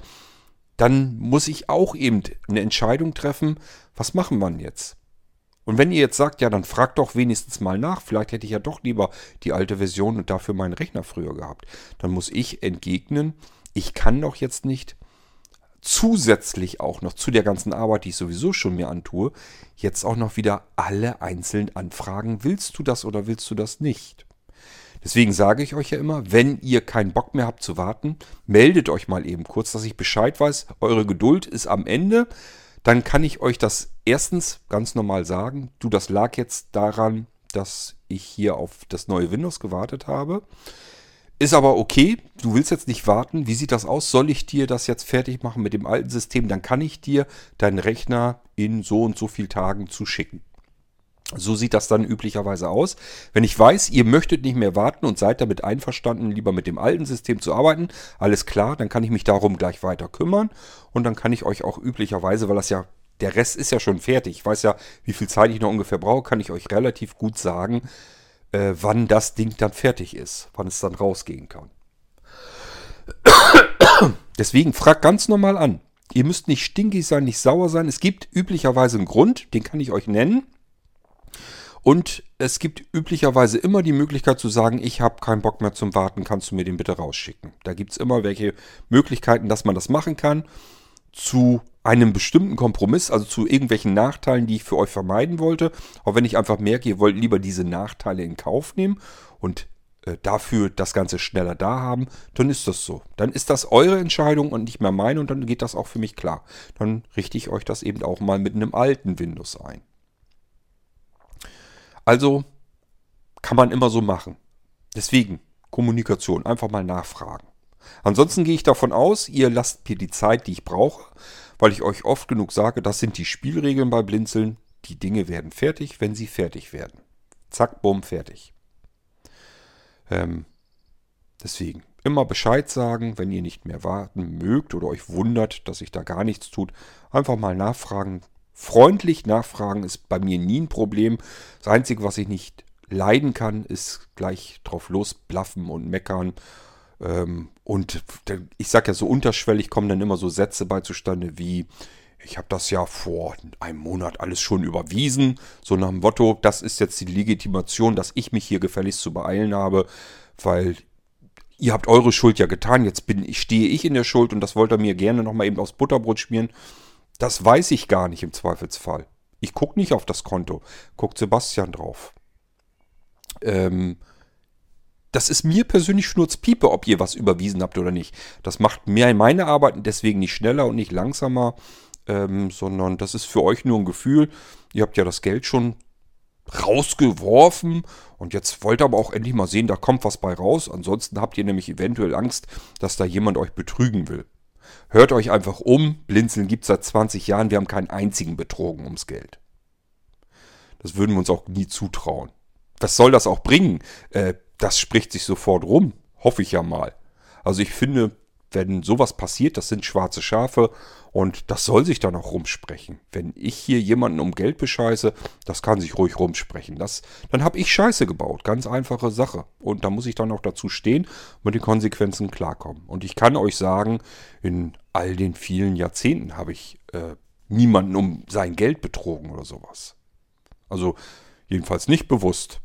dann muss ich auch eben eine Entscheidung treffen, was machen wir jetzt? Und wenn ihr jetzt sagt, ja, dann fragt doch wenigstens mal nach, vielleicht hätte ich ja doch lieber die alte Version und dafür meinen Rechner früher gehabt, dann muss ich entgegnen, ich kann doch jetzt nicht zusätzlich auch noch zu der ganzen Arbeit, die ich sowieso schon mir antue, jetzt auch noch wieder alle einzeln anfragen, willst du das oder willst du das nicht? Deswegen sage ich euch ja immer, wenn ihr keinen Bock mehr habt zu warten, meldet euch mal eben kurz, dass ich Bescheid weiß, eure Geduld ist am Ende. Dann kann ich euch das erstens ganz normal sagen. Du, das lag jetzt daran, dass ich hier auf das neue Windows gewartet habe. Ist aber okay, du willst jetzt nicht warten. Wie sieht das aus? Soll ich dir das jetzt fertig machen mit dem alten System? Dann kann ich dir deinen Rechner in so und so vielen Tagen zuschicken. So sieht das dann üblicherweise aus. Wenn ich weiß, ihr möchtet nicht mehr warten und seid damit einverstanden, lieber mit dem alten System zu arbeiten, alles klar, dann kann ich mich darum gleich weiter kümmern und dann kann ich euch auch üblicherweise, weil das ja, der Rest ist ja schon fertig, ich weiß ja, wie viel Zeit ich noch ungefähr brauche, kann ich euch relativ gut sagen, äh, wann das Ding dann fertig ist, wann es dann rausgehen kann. Deswegen fragt ganz normal an. Ihr müsst nicht stinkig sein, nicht sauer sein. Es gibt üblicherweise einen Grund, den kann ich euch nennen. Und es gibt üblicherweise immer die Möglichkeit zu sagen, ich habe keinen Bock mehr zum Warten, kannst du mir den bitte rausschicken. Da gibt es immer welche Möglichkeiten, dass man das machen kann. Zu einem bestimmten Kompromiss, also zu irgendwelchen Nachteilen, die ich für euch vermeiden wollte. Auch wenn ich einfach merke, ihr wollt lieber diese Nachteile in Kauf nehmen und äh, dafür das Ganze schneller da haben, dann ist das so. Dann ist das eure Entscheidung und nicht mehr meine und dann geht das auch für mich klar. Dann richte ich euch das eben auch mal mit einem alten Windows ein. Also kann man immer so machen. Deswegen Kommunikation, einfach mal nachfragen. Ansonsten gehe ich davon aus, ihr lasst mir die Zeit, die ich brauche weil ich euch oft genug sage, das sind die Spielregeln bei Blinzeln. Die Dinge werden fertig, wenn sie fertig werden. Zack, bumm, fertig. Ähm, deswegen immer Bescheid sagen, wenn ihr nicht mehr warten mögt oder euch wundert, dass sich da gar nichts tut. Einfach mal nachfragen. Freundlich nachfragen ist bei mir nie ein Problem. Das Einzige, was ich nicht leiden kann, ist gleich drauf losblaffen und meckern und ich sage ja so unterschwellig kommen dann immer so Sätze bei zustande wie, ich habe das ja vor einem Monat alles schon überwiesen, so nach dem Motto, das ist jetzt die Legitimation, dass ich mich hier gefälligst zu beeilen habe, weil ihr habt eure Schuld ja getan, jetzt bin ich, stehe ich in der Schuld und das wollt ihr mir gerne nochmal eben aufs Butterbrot schmieren. Das weiß ich gar nicht im Zweifelsfall. Ich gucke nicht auf das Konto, guckt Sebastian drauf. Ähm, das ist mir persönlich Schnurzpiepe, ob ihr was überwiesen habt oder nicht. Das macht mir meine Arbeit deswegen nicht schneller und nicht langsamer. ähm, sondern das ist für euch nur ein Gefühl. Ihr habt ja das Geld schon rausgeworfen und jetzt wollt ihr aber auch endlich mal sehen, da kommt was bei raus. Ansonsten habt ihr nämlich eventuell Angst, dass da jemand euch betrügen will. Hört euch einfach um. Blinzeln gibt es seit 20 Jahren. Wir haben keinen einzigen betrogen ums Geld. Das würden wir uns auch nie zutrauen. Was soll das auch bringen? Äh, das spricht sich sofort rum. Hoffe ich ja mal. Also ich finde, wenn sowas passiert, das sind schwarze Schafe und das soll sich dann auch rumsprechen. Wenn ich hier jemanden um Geld bescheiße, das kann sich ruhig rumsprechen. Das, dann habe ich Scheiße gebaut. Ganz einfache Sache. Und da muss ich dann auch dazu stehen und mit den Konsequenzen klarkommen. Und ich kann euch sagen, in all den vielen Jahrzehnten habe ich äh, niemanden um sein Geld betrogen oder sowas. Also jedenfalls nicht bewusst.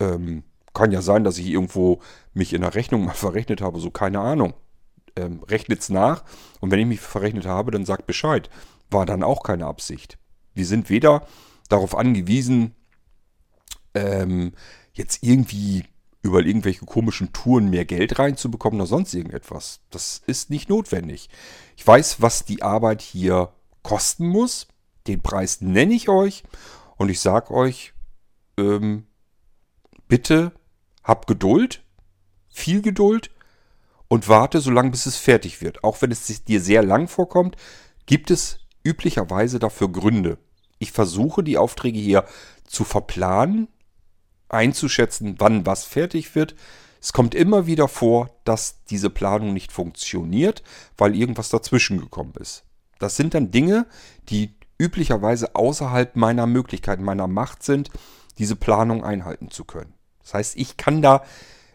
Ähm, kann ja sein, dass ich irgendwo mich in der Rechnung mal verrechnet habe, so keine Ahnung ähm, es nach und wenn ich mich verrechnet habe, dann sagt Bescheid. War dann auch keine Absicht. Wir sind weder darauf angewiesen, ähm, jetzt irgendwie über irgendwelche komischen Touren mehr Geld reinzubekommen oder sonst irgendetwas. Das ist nicht notwendig. Ich weiß, was die Arbeit hier kosten muss. Den Preis nenne ich euch und ich sage euch, ähm, bitte habt Geduld, viel Geduld und warte so lange, bis es fertig wird. Auch wenn es dir sehr lang vorkommt, gibt es üblicherweise dafür Gründe. Ich versuche die Aufträge hier zu verplanen, einzuschätzen, wann was fertig wird. Es kommt immer wieder vor, dass diese Planung nicht funktioniert, weil irgendwas dazwischen gekommen ist. Das sind dann Dinge, die üblicherweise außerhalb meiner Möglichkeiten, meiner Macht sind, diese Planung einhalten zu können. Das heißt, ich kann da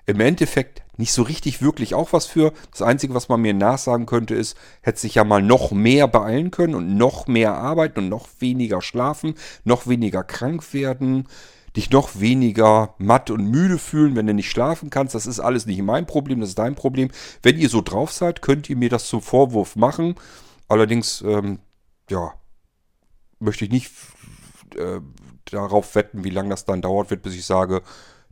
im Endeffekt nicht so richtig wirklich auch was für. Das Einzige, was man mir nachsagen könnte, ist, hätte sich ja mal noch mehr beeilen können und noch mehr arbeiten und noch weniger schlafen, noch weniger krank werden, dich noch weniger matt und müde fühlen, wenn du nicht schlafen kannst. Das ist alles nicht mein Problem, das ist dein Problem. Wenn ihr so drauf seid, könnt ihr mir das zum Vorwurf machen. Allerdings, ähm, ja, möchte ich nicht äh, darauf wetten, wie lange das dann dauert wird, bis ich sage,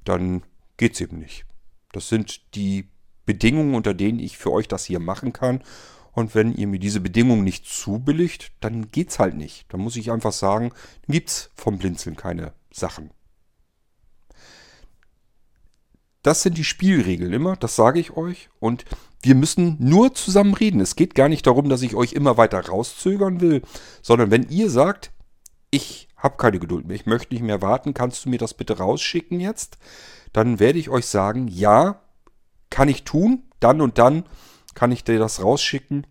dann geht's eben nicht. Das sind die Bedingungen, unter denen ich für euch das hier machen kann. Und wenn ihr mir diese Bedingungen nicht zubilligt, dann geht's halt nicht. Dann muss ich einfach sagen, dann gibt's vom Blinzeln keine Sachen. Das sind die Spielregeln immer, das sage ich euch. Und wir müssen nur zusammen reden. Es geht gar nicht darum, dass ich euch immer weiter rauszögern will, sondern wenn ihr sagt, ich habe keine Geduld mehr, ich möchte nicht mehr warten, kannst du mir das bitte rausschicken jetzt? dann werde ich euch sagen, ja, kann ich tun, dann und dann kann ich dir das rausschicken.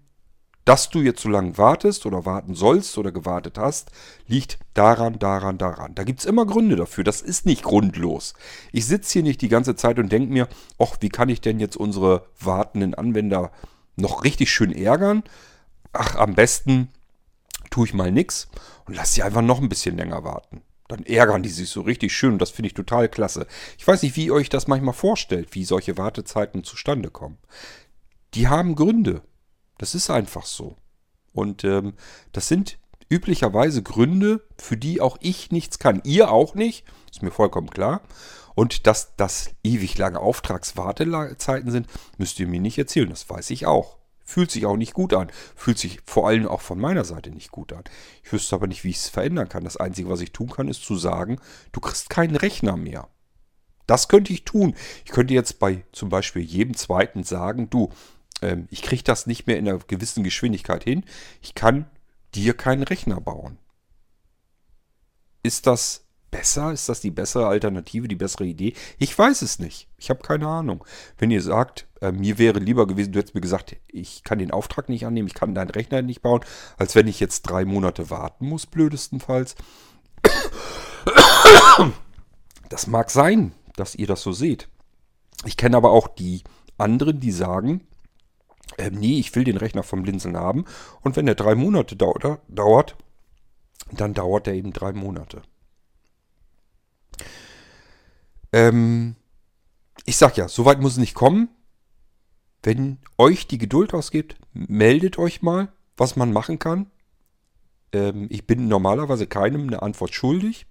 Dass du jetzt so lange wartest oder warten sollst oder gewartet hast, liegt daran, daran, daran. Da gibt es immer Gründe dafür. Das ist nicht grundlos. Ich sitze hier nicht die ganze Zeit und denke mir, ach, wie kann ich denn jetzt unsere wartenden Anwender noch richtig schön ärgern? Ach, am besten tue ich mal nichts und lass sie einfach noch ein bisschen länger warten. Dann ärgern die sich so richtig schön und das finde ich total klasse. Ich weiß nicht, wie ihr euch das manchmal vorstellt, wie solche Wartezeiten zustande kommen. Die haben Gründe. Das ist einfach so. Und ähm, das sind üblicherweise Gründe, für die auch ich nichts kann. Ihr auch nicht, ist mir vollkommen klar. Und dass das ewig lange Auftragswartezeiten sind, müsst ihr mir nicht erzählen. Das weiß ich auch. Fühlt sich auch nicht gut an. Fühlt sich vor allem auch von meiner Seite nicht gut an. Ich wüsste aber nicht, wie ich es verändern kann. Das Einzige, was ich tun kann, ist zu sagen, du kriegst keinen Rechner mehr. Das könnte ich tun. Ich könnte jetzt bei zum Beispiel jedem zweiten sagen, du, ähm, ich kriege das nicht mehr in einer gewissen Geschwindigkeit hin. Ich kann dir keinen Rechner bauen. Ist das besser? Ist das die bessere Alternative, die bessere Idee? Ich weiß es nicht. Ich habe keine Ahnung. Wenn ihr sagt, äh, mir wäre lieber gewesen, du hättest mir gesagt, ich kann den Auftrag nicht annehmen, ich kann deinen Rechner nicht bauen, als wenn ich jetzt drei Monate warten muss, blödestenfalls. Das mag sein, dass ihr das so seht. Ich kenne aber auch die anderen, die sagen, äh, nee, ich will den Rechner vom Blinzeln haben. Und wenn der drei Monate dauert, dauert dann dauert er eben drei Monate. Ähm, ich sag ja, soweit muss es nicht kommen. Wenn euch die Geduld ausgeht, meldet euch mal, was man machen kann. Ähm, ich bin normalerweise keinem eine Antwort schuldig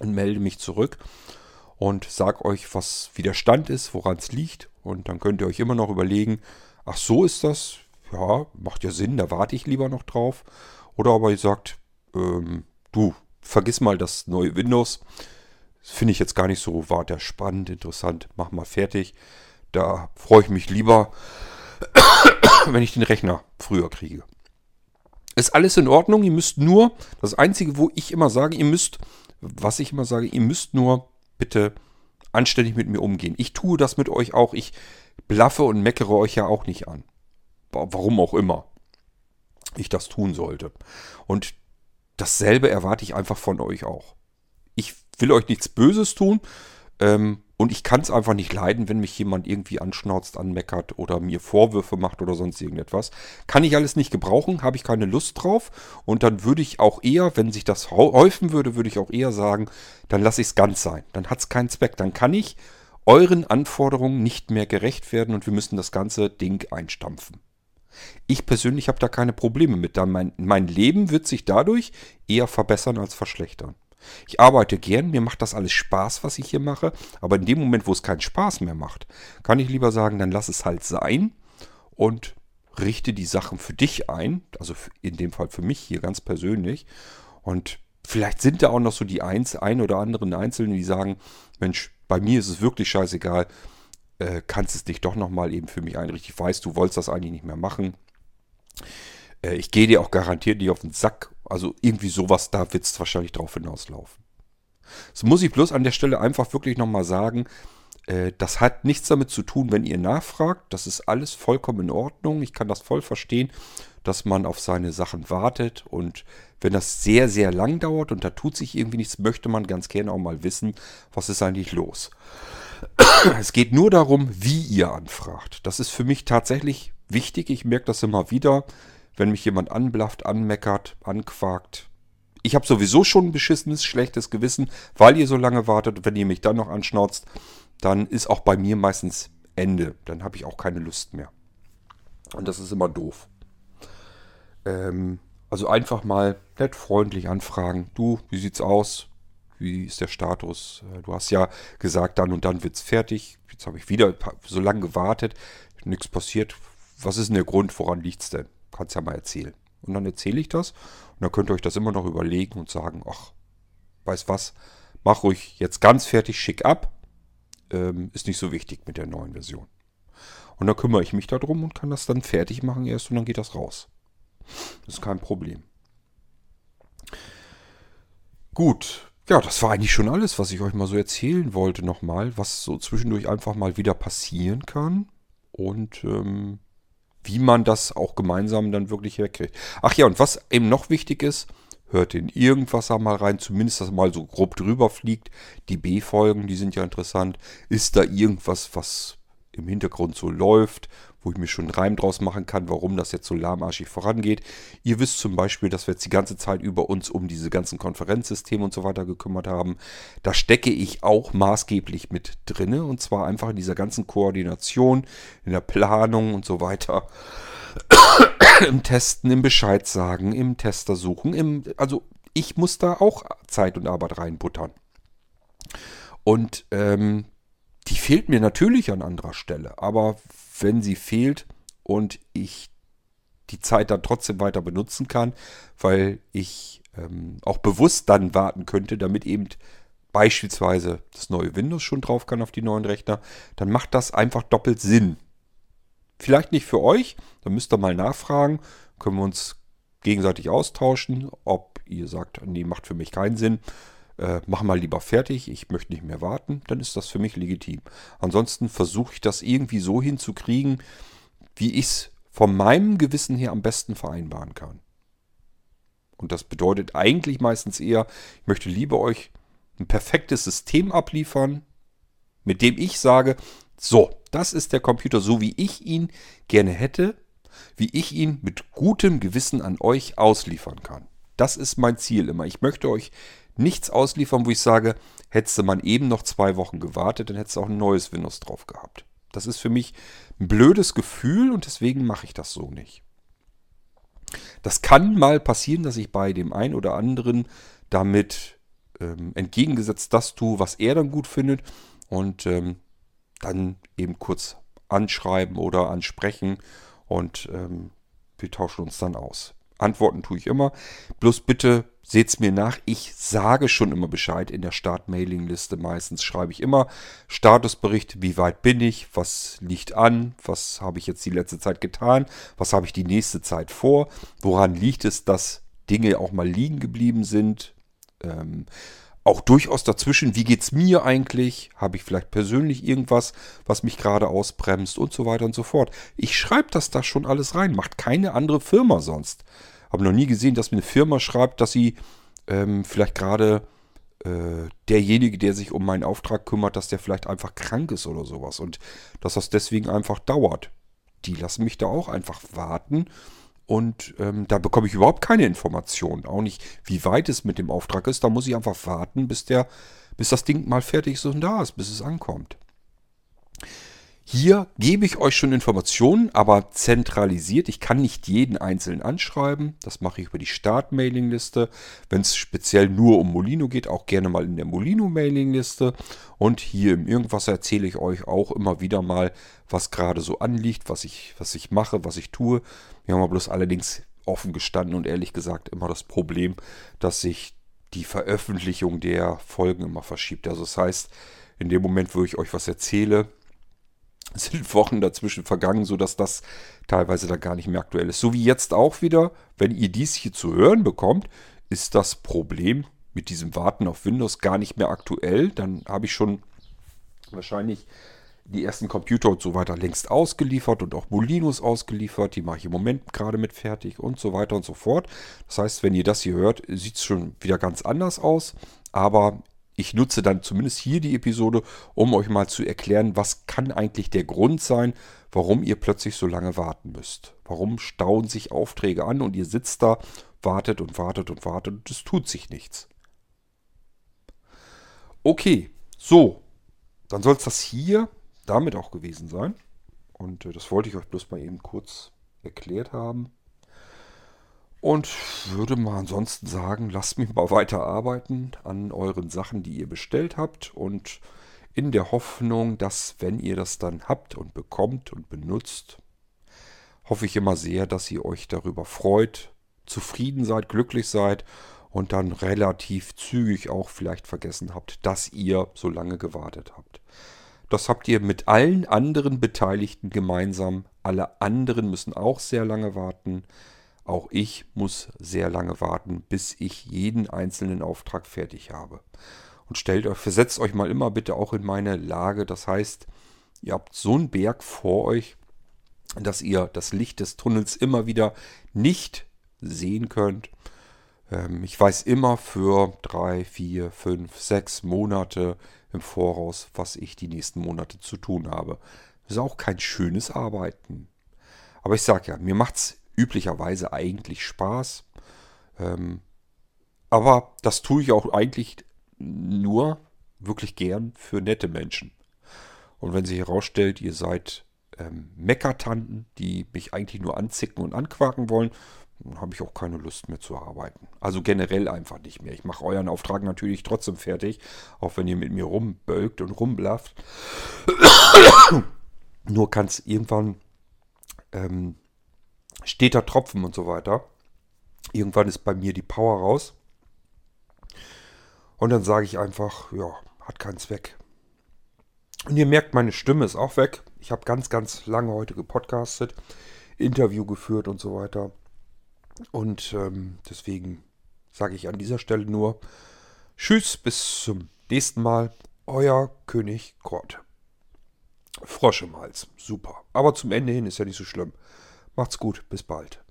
und melde mich zurück und sag euch, was wie der Stand ist, woran es liegt. Und dann könnt ihr euch immer noch überlegen, ach so ist das, ja, macht ja Sinn, da warte ich lieber noch drauf. Oder aber ihr sagt, ähm, du, vergiss mal das neue Windows. Finde ich jetzt gar nicht so weiter spannend, interessant. Mach mal fertig. Da freue ich mich lieber, wenn ich den Rechner früher kriege. Ist alles in Ordnung. Ihr müsst nur, das Einzige, wo ich immer sage, ihr müsst, was ich immer sage, ihr müsst nur bitte anständig mit mir umgehen. Ich tue das mit euch auch. Ich blaffe und meckere euch ja auch nicht an. Warum auch immer ich das tun sollte. Und dasselbe erwarte ich einfach von euch auch. Will euch nichts Böses tun. Ähm, und ich kann es einfach nicht leiden, wenn mich jemand irgendwie anschnauzt, anmeckert oder mir Vorwürfe macht oder sonst irgendetwas. Kann ich alles nicht gebrauchen, habe ich keine Lust drauf. Und dann würde ich auch eher, wenn sich das häufen würde, würde ich auch eher sagen, dann lasse ich es ganz sein. Dann hat es keinen Zweck. Dann kann ich euren Anforderungen nicht mehr gerecht werden und wir müssen das ganze Ding einstampfen. Ich persönlich habe da keine Probleme mit. Mein, mein Leben wird sich dadurch eher verbessern als verschlechtern. Ich arbeite gern, mir macht das alles Spaß, was ich hier mache, aber in dem Moment, wo es keinen Spaß mehr macht, kann ich lieber sagen, dann lass es halt sein und richte die Sachen für dich ein, also in dem Fall für mich hier ganz persönlich. Und vielleicht sind da auch noch so die eins, ein oder anderen Einzelnen, die sagen, Mensch, bei mir ist es wirklich scheißegal, äh, kannst es dich doch nochmal eben für mich einrichten. Ich weiß, du wolltest das eigentlich nicht mehr machen. Äh, ich gehe dir auch garantiert nicht auf den Sack also irgendwie sowas, da wird es wahrscheinlich drauf hinauslaufen. So muss ich bloß an der Stelle einfach wirklich nochmal sagen, äh, das hat nichts damit zu tun, wenn ihr nachfragt. Das ist alles vollkommen in Ordnung. Ich kann das voll verstehen, dass man auf seine Sachen wartet. Und wenn das sehr, sehr lang dauert und da tut sich irgendwie nichts, möchte man ganz gerne auch mal wissen, was ist eigentlich los. Es geht nur darum, wie ihr anfragt. Das ist für mich tatsächlich wichtig. Ich merke das immer wieder wenn mich jemand anblafft, anmeckert, anquakt. Ich habe sowieso schon ein beschissenes, schlechtes Gewissen, weil ihr so lange wartet. Wenn ihr mich dann noch anschnauzt, dann ist auch bei mir meistens Ende. Dann habe ich auch keine Lust mehr. Und das ist immer doof. Ähm, also einfach mal nett freundlich anfragen. Du, wie sieht's aus? Wie ist der Status? Äh, du hast ja gesagt, dann und dann wird's fertig. Jetzt habe ich wieder so lange gewartet. Nichts passiert. Was ist denn der Grund? Woran liegt's denn? Kannst ja mal erzählen. Und dann erzähle ich das und dann könnt ihr euch das immer noch überlegen und sagen, ach, weiß was, mach ruhig jetzt ganz fertig, schick ab. Ähm, ist nicht so wichtig mit der neuen Version. Und dann kümmere ich mich darum und kann das dann fertig machen erst und dann geht das raus. Das ist kein Problem. Gut, ja, das war eigentlich schon alles, was ich euch mal so erzählen wollte nochmal, was so zwischendurch einfach mal wieder passieren kann. Und ähm, wie man das auch gemeinsam dann wirklich herkriegt. Ach ja, und was eben noch wichtig ist, hört in irgendwas mal rein, zumindest dass mal so grob drüber fliegt. Die B-Folgen, die sind ja interessant. Ist da irgendwas, was im Hintergrund so läuft, wo ich mir schon einen Reim draus machen kann, warum das jetzt so lahmarschig vorangeht. Ihr wisst zum Beispiel, dass wir jetzt die ganze Zeit über uns um diese ganzen Konferenzsysteme und so weiter gekümmert haben. Da stecke ich auch maßgeblich mit drinne und zwar einfach in dieser ganzen Koordination, in der Planung und so weiter. Im Testen, im Bescheid sagen, im Tester suchen, im, also ich muss da auch Zeit und Arbeit reinbuttern. Und ähm, die fehlt mir natürlich an anderer Stelle, aber wenn sie fehlt und ich die Zeit dann trotzdem weiter benutzen kann, weil ich ähm, auch bewusst dann warten könnte, damit eben beispielsweise das neue Windows schon drauf kann auf die neuen Rechner, dann macht das einfach doppelt Sinn. Vielleicht nicht für euch, dann müsst ihr mal nachfragen, können wir uns gegenseitig austauschen, ob ihr sagt, nee, macht für mich keinen Sinn äh, mach mal lieber fertig, ich möchte nicht mehr warten, dann ist das für mich legitim. Ansonsten versuche ich das irgendwie so hinzukriegen, wie ich es von meinem Gewissen her am besten vereinbaren kann. Und das bedeutet eigentlich meistens eher, ich möchte lieber euch ein perfektes System abliefern, mit dem ich sage, so, das ist der Computer so, wie ich ihn gerne hätte, wie ich ihn mit gutem Gewissen an euch ausliefern kann. Das ist mein Ziel immer. Ich möchte euch nichts ausliefern, wo ich sage, hättest du man eben noch zwei Wochen gewartet, dann hättest du auch ein neues Windows drauf gehabt. Das ist für mich ein blödes Gefühl und deswegen mache ich das so nicht. Das kann mal passieren, dass ich bei dem einen oder anderen damit ähm, entgegengesetzt das tue, was er dann gut findet und ähm, dann eben kurz anschreiben oder ansprechen und ähm, wir tauschen uns dann aus. Antworten tue ich immer. Bloß bitte seht's mir nach. Ich sage schon immer Bescheid in der Start-Mailing-Liste. Meistens schreibe ich immer Statusbericht, wie weit bin ich, was liegt an, was habe ich jetzt die letzte Zeit getan, was habe ich die nächste Zeit vor, woran liegt es, dass Dinge auch mal liegen geblieben sind. Ähm, auch durchaus dazwischen, wie geht's mir eigentlich? Habe ich vielleicht persönlich irgendwas, was mich gerade ausbremst und so weiter und so fort. Ich schreibe das da schon alles rein, macht keine andere Firma sonst. Habe noch nie gesehen, dass mir eine Firma schreibt, dass sie ähm, vielleicht gerade äh, derjenige, der sich um meinen Auftrag kümmert, dass der vielleicht einfach krank ist oder sowas und dass das deswegen einfach dauert. Die lassen mich da auch einfach warten und ähm, da bekomme ich überhaupt keine Informationen. Auch nicht, wie weit es mit dem Auftrag ist. Da muss ich einfach warten, bis, der, bis das Ding mal fertig ist und da ist, bis es ankommt. Hier gebe ich euch schon Informationen, aber zentralisiert. Ich kann nicht jeden einzeln anschreiben. Das mache ich über die Start-Mailing-Liste. Wenn es speziell nur um Molino geht, auch gerne mal in der Molino-Mailing-Liste. Und hier im Irgendwas erzähle ich euch auch immer wieder mal, was gerade so anliegt, was ich, was ich mache, was ich tue. Wir haben aber bloß allerdings offen gestanden und ehrlich gesagt immer das Problem, dass sich die Veröffentlichung der Folgen immer verschiebt. Also das heißt, in dem Moment, wo ich euch was erzähle, sind Wochen dazwischen vergangen, sodass das teilweise dann gar nicht mehr aktuell ist. So wie jetzt auch wieder, wenn ihr dies hier zu hören bekommt, ist das Problem mit diesem Warten auf Windows gar nicht mehr aktuell. Dann habe ich schon wahrscheinlich die ersten Computer und so weiter längst ausgeliefert und auch Molinos ausgeliefert. Die mache ich im Moment gerade mit fertig und so weiter und so fort. Das heißt, wenn ihr das hier hört, sieht es schon wieder ganz anders aus. Aber ich nutze dann zumindest hier die Episode, um euch mal zu erklären, was kann eigentlich der Grund sein, warum ihr plötzlich so lange warten müsst. Warum stauen sich Aufträge an und ihr sitzt da, wartet und wartet und wartet und es tut sich nichts. Okay, so, dann soll es das hier damit auch gewesen sein. Und äh, das wollte ich euch bloß mal eben kurz erklärt haben. Und würde mal ansonsten sagen, lasst mich mal weiter arbeiten an euren Sachen, die ihr bestellt habt. Und in der Hoffnung, dass wenn ihr das dann habt und bekommt und benutzt, hoffe ich immer sehr, dass ihr euch darüber freut, zufrieden seid, glücklich seid und dann relativ zügig auch vielleicht vergessen habt, dass ihr so lange gewartet habt. Das habt ihr mit allen anderen Beteiligten gemeinsam. Alle anderen müssen auch sehr lange warten. Auch ich muss sehr lange warten, bis ich jeden einzelnen Auftrag fertig habe. Und stellt euch, versetzt euch mal immer bitte auch in meine Lage. Das heißt, ihr habt so einen Berg vor euch, dass ihr das Licht des Tunnels immer wieder nicht sehen könnt. Ähm, ich weiß immer für drei, vier, fünf, sechs Monate im Voraus, was ich die nächsten Monate zu tun habe. Das ist auch kein schönes Arbeiten. Aber ich sage ja, mir macht es üblicherweise eigentlich Spaß. Ähm, aber das tue ich auch eigentlich nur wirklich gern für nette Menschen. Und wenn sich herausstellt, ihr seid ähm, Meckertanten, die mich eigentlich nur anzicken und anquaken wollen, dann habe ich auch keine Lust mehr zu arbeiten. Also generell einfach nicht mehr. Ich mache euren Auftrag natürlich trotzdem fertig, auch wenn ihr mit mir rumbölkt und rumblafft. nur kann es irgendwann ähm, steter Tropfen und so weiter. Irgendwann ist bei mir die Power raus. Und dann sage ich einfach, ja, hat keinen Zweck. Und ihr merkt, meine Stimme ist auch weg. Ich habe ganz, ganz lange heute gepodcastet, Interview geführt und so weiter. Und ähm, deswegen sage ich an dieser Stelle nur Tschüss, bis zum nächsten Mal. Euer König Kort. Frosch im Hals. Super. Aber zum Ende hin ist ja nicht so schlimm. Macht's gut, bis bald.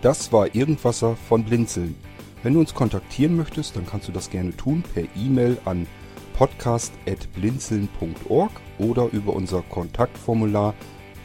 Das war Irgendwasser von Blinzeln. Wenn du uns kontaktieren möchtest, dann kannst du das gerne tun per E-Mail an podcast.blinzeln.org oder über unser Kontaktformular